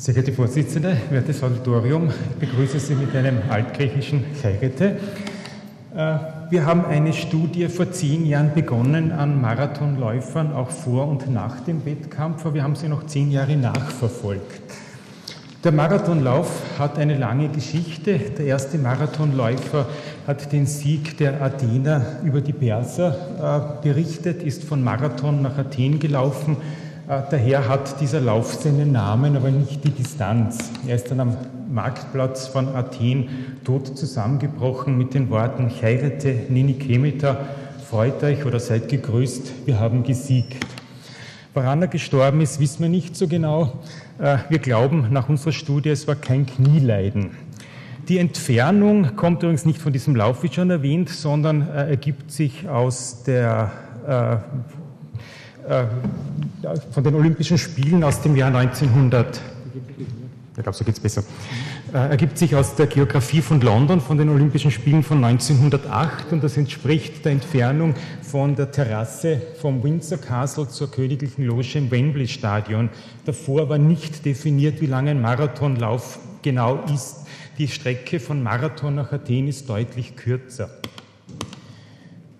Sehr geehrte Vorsitzende, wertes Auditorium, ich begrüße Sie mit einem altgriechischen Chairete. Äh, wir haben eine Studie vor zehn Jahren begonnen an Marathonläufern, auch vor und nach dem Wettkampf, aber wir haben sie noch zehn Jahre nachverfolgt. Der Marathonlauf hat eine lange Geschichte. Der erste Marathonläufer hat den Sieg der Athener über die Perser äh, berichtet, ist von Marathon nach Athen gelaufen daher hat dieser Lauf seinen Namen, aber nicht die Distanz. Er ist dann am Marktplatz von Athen tot zusammengebrochen mit den Worten Chairete Nini Kemeta, freut euch oder seid gegrüßt, wir haben gesiegt. Woran er gestorben ist, wissen wir nicht so genau. Äh, wir glauben nach unserer Studie, es war kein Knieleiden. Die Entfernung kommt übrigens nicht von diesem Lauf, wie schon erwähnt, sondern äh, ergibt sich aus der äh, von den Olympischen Spielen aus dem Jahr 1900. Ich glaube, so geht es besser. Äh, ergibt sich aus der Geografie von London, von den Olympischen Spielen von 1908 und das entspricht der Entfernung von der Terrasse vom Windsor Castle zur königlichen Loge im Wembley Stadion. Davor war nicht definiert, wie lange ein Marathonlauf genau ist. Die Strecke von Marathon nach Athen ist deutlich kürzer.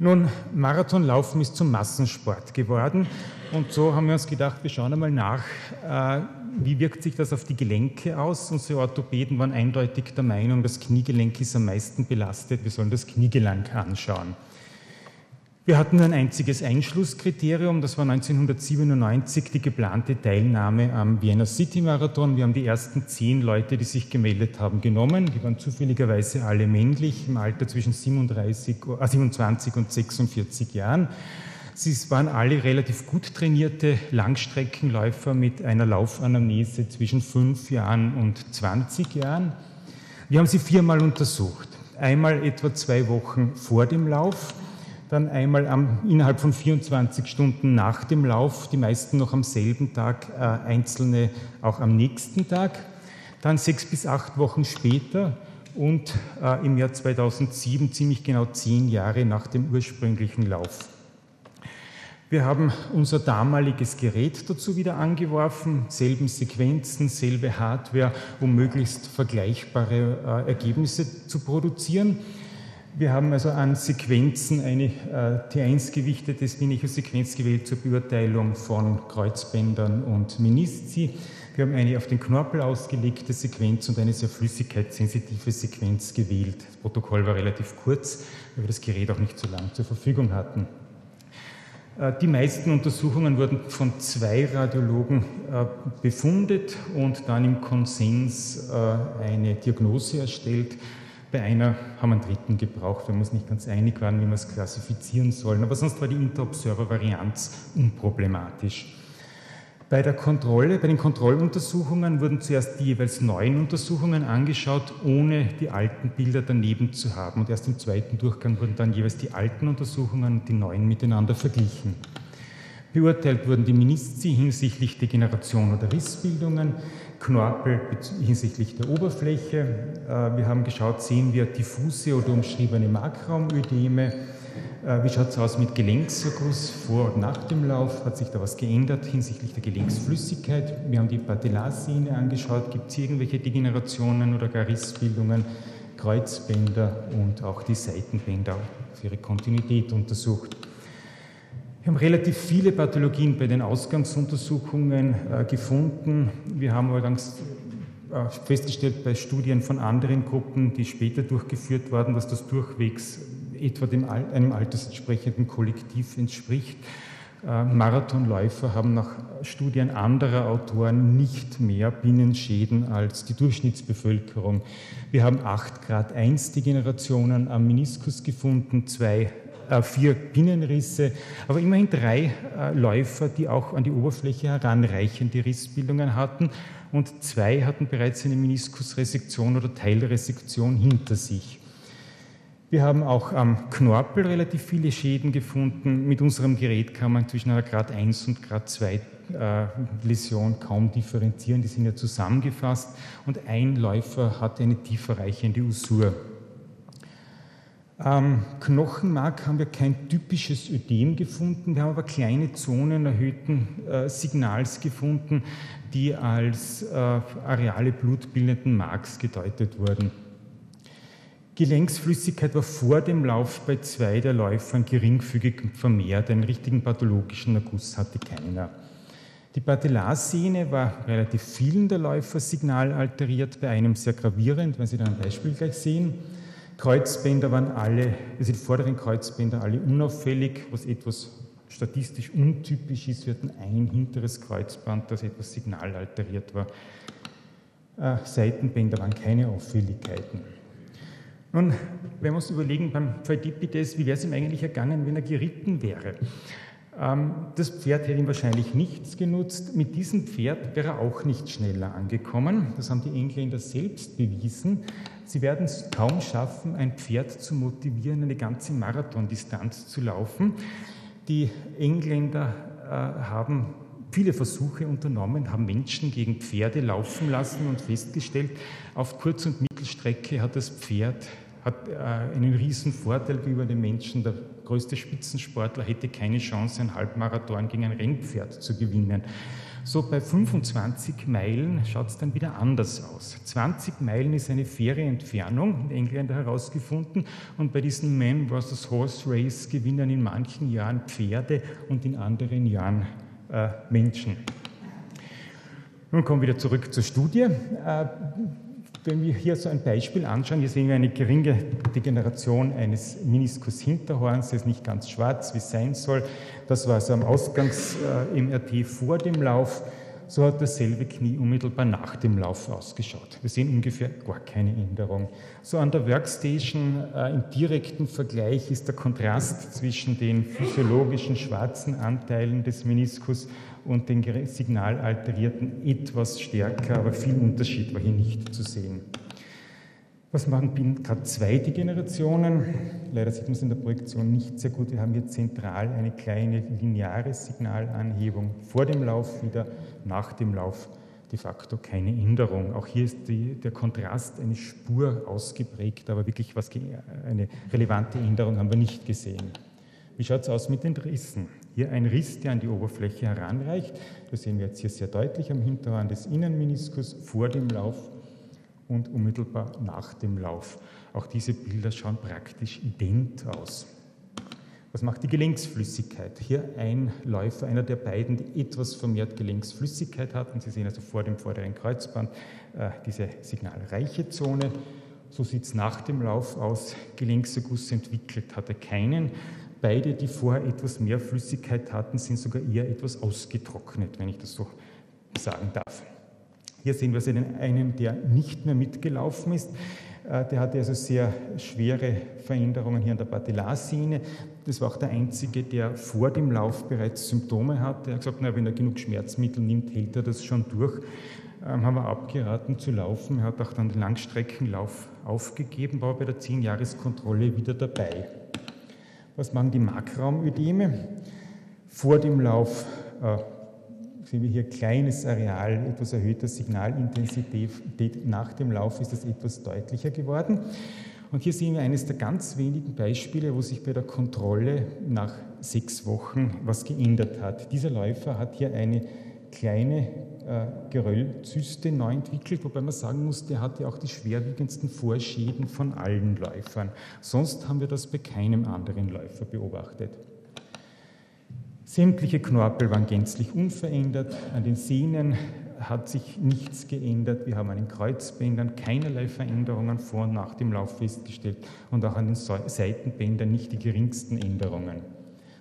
Nun, Marathonlaufen ist zum Massensport geworden und so haben wir uns gedacht, wir schauen einmal nach, äh, wie wirkt sich das auf die Gelenke aus. Unsere Orthopäden waren eindeutig der Meinung, das Kniegelenk ist am meisten belastet, wir sollen das Kniegelenk anschauen. Wir hatten ein einziges Einschlusskriterium, das war 1997 die geplante Teilnahme am Vienna City Marathon. Wir haben die ersten zehn Leute, die sich gemeldet haben, genommen. Die waren zufälligerweise alle männlich im Alter zwischen 37, äh 27 und 46 Jahren. Sie waren alle relativ gut trainierte Langstreckenläufer mit einer Laufanamnese zwischen fünf Jahren und 20 Jahren. Wir haben sie viermal untersucht. Einmal etwa zwei Wochen vor dem Lauf dann einmal am, innerhalb von 24 Stunden nach dem Lauf, die meisten noch am selben Tag, äh, einzelne auch am nächsten Tag, dann sechs bis acht Wochen später und äh, im Jahr 2007 ziemlich genau zehn Jahre nach dem ursprünglichen Lauf. Wir haben unser damaliges Gerät dazu wieder angeworfen, selben Sequenzen, selbe Hardware, um möglichst vergleichbare äh, Ergebnisse zu produzieren. Wir haben also an Sequenzen eine äh, T1-gewichtetes Minico-Sequenz gewählt zur Beurteilung von Kreuzbändern und Menisci. Wir haben eine auf den Knorpel ausgelegte Sequenz und eine sehr flüssigkeitssensitive Sequenz gewählt. Das Protokoll war relativ kurz, weil wir das Gerät auch nicht so lang zur Verfügung hatten. Äh, die meisten Untersuchungen wurden von zwei Radiologen äh, befundet und dann im Konsens äh, eine Diagnose erstellt. Bei einer haben wir einen dritten gebraucht, weil wir uns nicht ganz einig waren, wie wir es klassifizieren sollen. Aber sonst war die Interobserver-Varianz unproblematisch. Bei der Kontrolle, bei den Kontrolluntersuchungen wurden zuerst die jeweils neuen Untersuchungen angeschaut, ohne die alten Bilder daneben zu haben. Und erst im zweiten Durchgang wurden dann jeweils die alten Untersuchungen und die neuen miteinander verglichen. Beurteilt wurden die Menisci hinsichtlich Degeneration oder Rissbildungen, Knorpel hinsichtlich der Oberfläche. Äh, wir haben geschaut, sehen wir diffuse oder umschriebene Markraumödeme. Äh, wie schaut es aus mit Gelenkserguss vor und nach dem Lauf? Hat sich da was geändert hinsichtlich der Gelenksflüssigkeit? Wir haben die Patellarsehne angeschaut. Gibt es irgendwelche Degenerationen oder gar Rissbildungen? Kreuzbänder und auch die Seitenbänder für ihre Kontinuität untersucht. Wir haben relativ viele Pathologien bei den Ausgangsuntersuchungen äh, gefunden. Wir haben allerdings äh, festgestellt bei Studien von anderen Gruppen, die später durchgeführt wurden, dass das durchwegs etwa dem, einem altersentsprechenden Kollektiv entspricht. Äh, Marathonläufer haben nach Studien anderer Autoren nicht mehr Binnenschäden als die Durchschnittsbevölkerung. Wir haben 8 Grad 1 Degenerationen am Meniskus gefunden, zwei äh, vier Binnenrisse, aber immerhin drei äh, Läufer, die auch an die Oberfläche heranreichende Rissbildungen hatten und zwei hatten bereits eine Meniskusresektion oder Teilresektion hinter sich. Wir haben auch am Knorpel relativ viele Schäden gefunden. Mit unserem Gerät kann man zwischen einer Grad 1 und Grad 2 äh, Läsion kaum differenzieren. Die sind ja zusammengefasst. Und ein Läufer hatte eine tieferreichende Usur. Am Knochenmark haben wir kein typisches Ödem gefunden, wir haben aber kleine Zonen erhöhten äh, Signals gefunden, die als äh, Areale blutbildenden Marks gedeutet wurden. Gelenksflüssigkeit war vor dem Lauf bei zwei der Läufern geringfügig vermehrt. Einen richtigen pathologischen Erguss hatte keiner. Die Patellarsehne war relativ vielen der Läufer signalalteriert, bei einem sehr gravierend, wenn Sie dann ein Beispiel gleich sehen. Kreuzbänder waren alle, also die vorderen Kreuzbänder alle unauffällig, was etwas statistisch untypisch ist. Wir hatten ein hinteres Kreuzband, das etwas signalalteriert war. Äh, Seitenbänder waren keine Auffälligkeiten. Nun, wenn wir uns überlegen beim Pfeidipides, wie wäre es ihm eigentlich ergangen, wenn er geritten wäre? Ähm, das Pferd hätte ihm wahrscheinlich nichts genutzt. Mit diesem Pferd wäre er auch nicht schneller angekommen. Das haben die Engländer selbst bewiesen. Sie werden es kaum schaffen, ein Pferd zu motivieren, eine ganze Marathondistanz zu laufen. Die Engländer äh, haben viele Versuche unternommen, haben Menschen gegen Pferde laufen lassen und festgestellt, auf Kurz- und Mittelstrecke hat das Pferd hat, äh, einen riesen Vorteil gegenüber den Menschen. Der größte Spitzensportler hätte keine Chance, ein Halbmarathon gegen ein Rennpferd zu gewinnen. So bei 25 Meilen schaut es dann wieder anders aus. 20 Meilen ist eine faire Entfernung, Engländer herausgefunden. Und bei diesen Man vs. Horse Race gewinnen in manchen Jahren Pferde und in anderen Jahren äh, Menschen. Nun kommen wir wieder zurück zur Studie. Äh, wenn wir hier so ein Beispiel anschauen, hier sehen wir eine geringe Degeneration eines Meniskus Hinterhorns, das ist nicht ganz schwarz, wie es sein soll. Das war also am Ausgangs-MRT äh, vor dem Lauf. So hat dasselbe Knie unmittelbar nach dem Lauf ausgeschaut. Wir sehen ungefähr gar keine Änderung. So an der Workstation äh, im direkten Vergleich ist der Kontrast zwischen den physiologischen schwarzen Anteilen des Meniskus und den signalalterierten etwas stärker, aber viel Unterschied war hier nicht zu sehen. Was machen BIN-K2-Degenerationen? Leider sieht man es in der Projektion nicht sehr gut. Wir haben hier zentral eine kleine lineare Signalanhebung vor dem Lauf, wieder nach dem Lauf de facto keine Änderung. Auch hier ist die, der Kontrast eine Spur ausgeprägt, aber wirklich was, eine relevante Änderung haben wir nicht gesehen. Wie schaut es aus mit den Rissen? Hier ein Riss, der an die Oberfläche heranreicht. Das sehen wir jetzt hier sehr deutlich am Hinterrand des Innenmeniskus vor dem Lauf und unmittelbar nach dem Lauf. Auch diese Bilder schauen praktisch ident aus. Was macht die Gelenksflüssigkeit? Hier ein Läufer, einer der beiden, die etwas vermehrt Gelenksflüssigkeit hatten. Sie sehen also vor dem vorderen Kreuzband äh, diese signalreiche Zone. So sieht es nach dem Lauf aus. Gelenkserguss entwickelt hat er keinen. Beide, die vorher etwas mehr Flüssigkeit hatten, sind sogar eher etwas ausgetrocknet, wenn ich das so sagen darf. Hier sehen wir einen, der nicht mehr mitgelaufen ist. Äh, der hatte also sehr schwere Veränderungen hier an der Patellarsehne. Das war auch der einzige, der vor dem Lauf bereits Symptome hatte. Er hat gesagt, na, wenn er genug Schmerzmittel nimmt, hält er das schon durch. Ähm, haben wir abgeraten zu laufen. Er hat auch dann den Langstreckenlauf aufgegeben, war bei der 10-Jahres-Kontrolle wieder dabei. Was machen die Markraumödeme? Vor dem Lauf äh, sehen wir hier kleines Areal, etwas erhöhter Signalintensität. Nach dem Lauf ist das etwas deutlicher geworden. Und hier sehen wir eines der ganz wenigen Beispiele, wo sich bei der Kontrolle nach sechs Wochen was geändert hat. Dieser Läufer hat hier eine kleine äh, Geröllzyste neu entwickelt, wobei man sagen muss, der hatte auch die schwerwiegendsten Vorschäden von allen Läufern. Sonst haben wir das bei keinem anderen Läufer beobachtet. Sämtliche Knorpel waren gänzlich unverändert. An den Sehnen hat sich nichts geändert. Wir haben an den Kreuzbändern keinerlei Veränderungen vor und nach dem Lauf festgestellt und auch an den Seitenbändern nicht die geringsten Änderungen.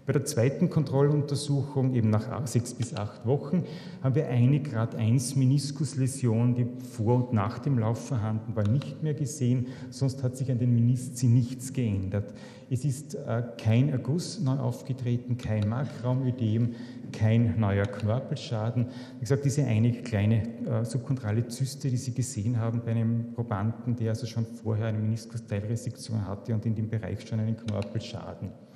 Bei der zweiten Kontrolluntersuchung, eben nach sechs bis acht Wochen, haben wir eine Grad 1 Meniskusläsion, die vor und nach dem Lauf vorhanden war, nicht mehr gesehen. Sonst hat sich an den Meniszi nichts geändert. Es ist äh, kein Erguss neu aufgetreten, kein Markraumödem, kein neuer Knorpelschaden. Wie gesagt, diese eine kleine äh, subkontrale Zyste, die Sie gesehen haben bei einem Probanden, der also schon vorher eine Meniskusteilresektion hatte und in dem Bereich schon einen Knorpelschaden.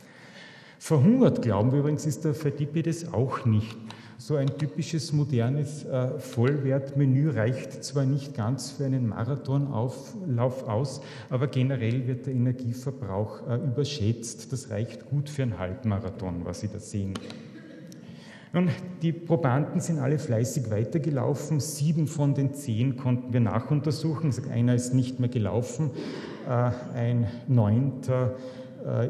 Verhungert, glauben wir übrigens, ist der Phidippides auch nicht, So ein typisches modernes äh, Vollwertmenü reicht zwar nicht ganz für einen Marathonauflauf aus, aber generell wird der Energieverbrauch äh, überschätzt. Das reicht gut für einen Halbmarathon, was Sie da sehen. Nun, die Probanden sind alle fleißig weitergelaufen. Sieben von den zehn konnten wir nachuntersuchen. Einer ist nicht mehr gelaufen. Äh, ein neunter äh,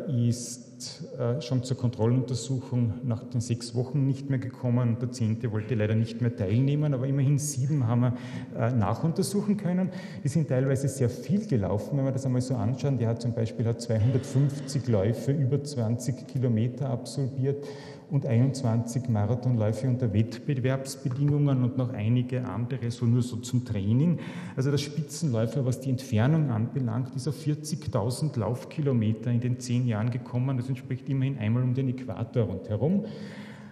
äh, schon zur Kontrolluntersuchung nach den sechs Wochen nicht mehr gekommen. Der zehnte wollte leider nicht mehr teilnehmen, aber immerhin sieben haben wir äh, nachuntersuchen können. Die sind teilweise sehr viel gelaufen, wenn wir das einmal so anschauen. Der hat zum Beispiel hat 250 Läufe über 20 Kilometer absolviert und 21 Marathonläufe unter Wettbewerbsbedingungen und noch einige andere so nur so zum Training. Also der Spitzenläufer, was die Entfernung anbelangt, ist auf 40.000 Laufkilometer in den zehn Jahren gekommen. Das entspricht immerhin einmal um den Äquator rundherum.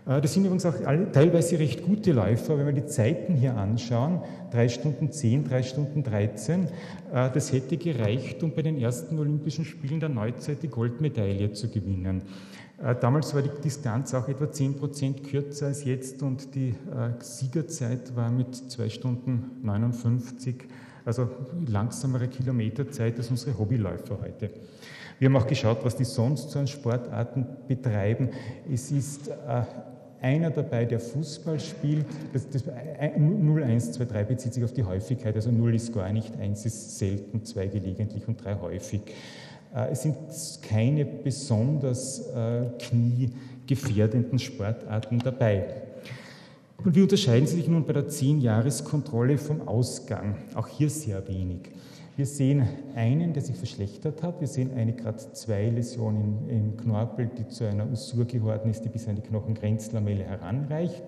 Äh, das sind übrigens auch alle, teilweise recht gute Läufer, wenn wir die Zeiten hier anschauen, 3 Stunden 10, 3 Stunden 13, äh, das hätte gereicht, um bei den ersten Olympischen Spielen der Neuzeit die Goldmedaille zu gewinnen. Äh, damals war die Distanz auch etwa 10 Prozent kürzer als jetzt und die äh, Siegerzeit war mit 2 Stunden 59, also langsamere Kilometerzeit als unsere Hobbyläufer heute. Wir haben auch geschaut, was die sonst so an Sportarten betreiben. Es ist äh, einer dabei, der Fußball spielt. Das, das 0, 1, 2, 3 bezieht sich auf die Häufigkeit. Also 0 ist gar nicht, 1 ist selten, 2 gelegentlich und 3 häufig. Äh, es sind keine besonders äh, kniegefährdenden Sportarten dabei. Und wie unterscheiden sie sich nun bei der 10-Jahres-Kontrolle vom Ausgang? Auch hier sehr wenig. Wir sehen einen, der sich verschlechtert hat. Wir sehen eine Grad 2 Läsion im Knorpel, die zu einer Usur geworden ist, die bis an die Knochengrenzlamelle heranreicht.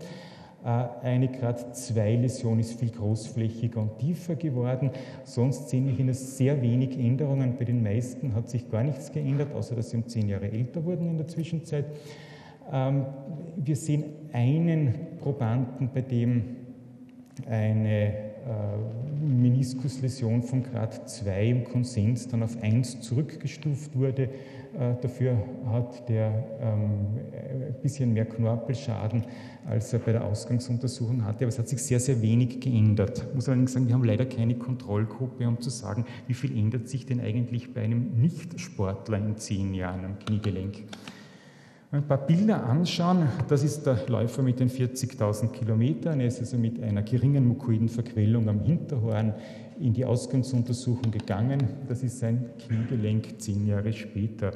Äh, eine Grad 2 Läsion ist viel großflächiger und tiefer geworden. Sonst sehen wir hier sehr wenig Änderungen. Bei den meisten hat sich gar nichts geändert, außer dass sie um zehn Jahre älter wurden in der Zwischenzeit. Ähm, wir sehen einen Probanden, bei dem eine äh, Meniskusläsion von Grad 2 im Konsens dann auf 1 zurückgestuft wurde. Äh, dafür hat der ähm, ein bisschen mehr Knorpelschaden, als er bei der Ausgangsuntersuchung hatte. Aber es hat sich sehr, sehr wenig geändert. Ich muss allerdings sagen, wir haben leider keine Kontrollgruppe, um zu sagen, wie viel ändert sich denn eigentlich bei einem Nicht-Sportler in zehn Jahren am Kniegelenk ein paar Bilder anschauen. Das ist der Läufer mit den 40.000 Kilometern. Er ist also mit einer geringen mukoiden Verquellung am Hinterhorn in die Ausgangsuntersuchung gegangen. Das ist sein Kniegelenk zehn Jahre später.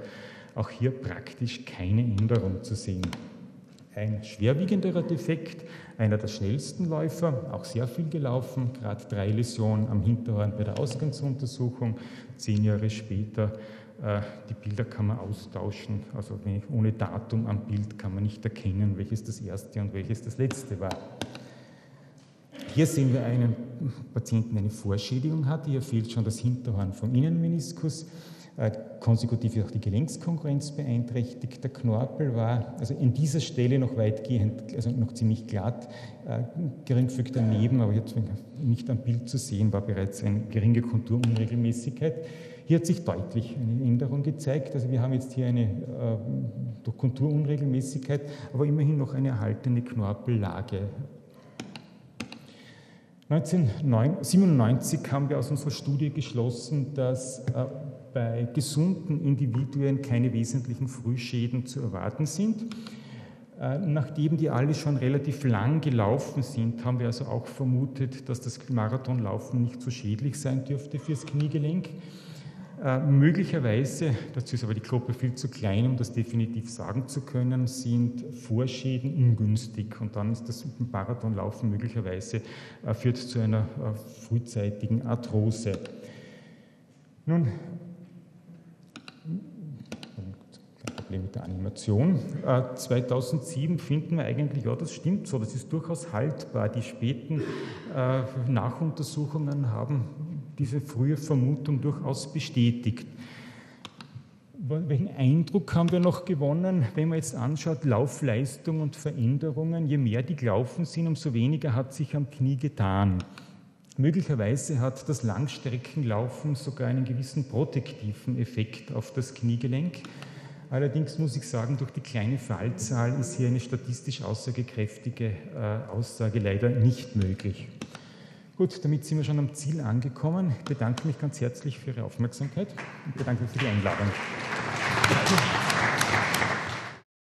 Auch hier praktisch keine Änderung zu sehen. Ein schwerwiegenderer Defekt, einer der schnellsten Läufer, auch sehr viel gelaufen, gerade drei Läsionen am Hinterhorn bei der Ausgangsuntersuchung, zehn Jahre später äh, die Bilder kann man austauschen, also ohne Datum am Bild kann man nicht erkennen, welches das erste und welches das letzte war. Hier sehen wir einen Patienten, der eine Vorschädigung hat. Hier fehlt schon das Hinterhorn vom Innenmeniskus. Äh, konsekutiv ist auch die Gelenkskonkurrenz beeinträchtigt. Der Knorpel war also in dieser Stelle noch weitgehend, also noch ziemlich glatt, äh, geringfügig daneben, aber jetzt nicht am Bild zu sehen, war bereits eine geringe Konturunregelmäßigkeit. Hier hat sich deutlich eine Änderung gezeigt. Also wir haben jetzt hier eine äh, Konturunregelmäßigkeit, aber immerhin noch eine erhaltene Knorpellage. 1997 haben wir aus unserer Studie geschlossen, dass äh, bei gesunden Individuen keine wesentlichen Frühschäden zu erwarten sind. Äh, nachdem die alle schon relativ lang gelaufen sind, haben wir also auch vermutet, dass das Marathonlaufen nicht so schädlich sein dürfte fürs Kniegelenk. Äh, möglicherweise, dazu ist aber die Gruppe viel zu klein, um das definitiv sagen zu können, sind Vorschäden ungünstig und dann ist das Marathonlaufen möglicherweise äh, führt zu einer äh, frühzeitigen Arthrose. Nun, Problem mit der Animation. 2007 finden wir eigentlich, ja, das stimmt so, das ist durchaus haltbar. Die späten Nachuntersuchungen haben diese frühe Vermutung durchaus bestätigt. Welchen Eindruck haben wir noch gewonnen, wenn man jetzt anschaut, Laufleistung und Veränderungen? Je mehr die gelaufen sind, umso weniger hat sich am Knie getan. Möglicherweise hat das Langstreckenlaufen sogar einen gewissen protektiven Effekt auf das Kniegelenk. Allerdings muss ich sagen, durch die kleine Fallzahl ist hier eine statistisch aussagekräftige äh, Aussage leider nicht möglich. Gut, damit sind wir schon am Ziel angekommen. Ich bedanke mich ganz herzlich für Ihre Aufmerksamkeit und bedanke mich für die Einladung. Applaus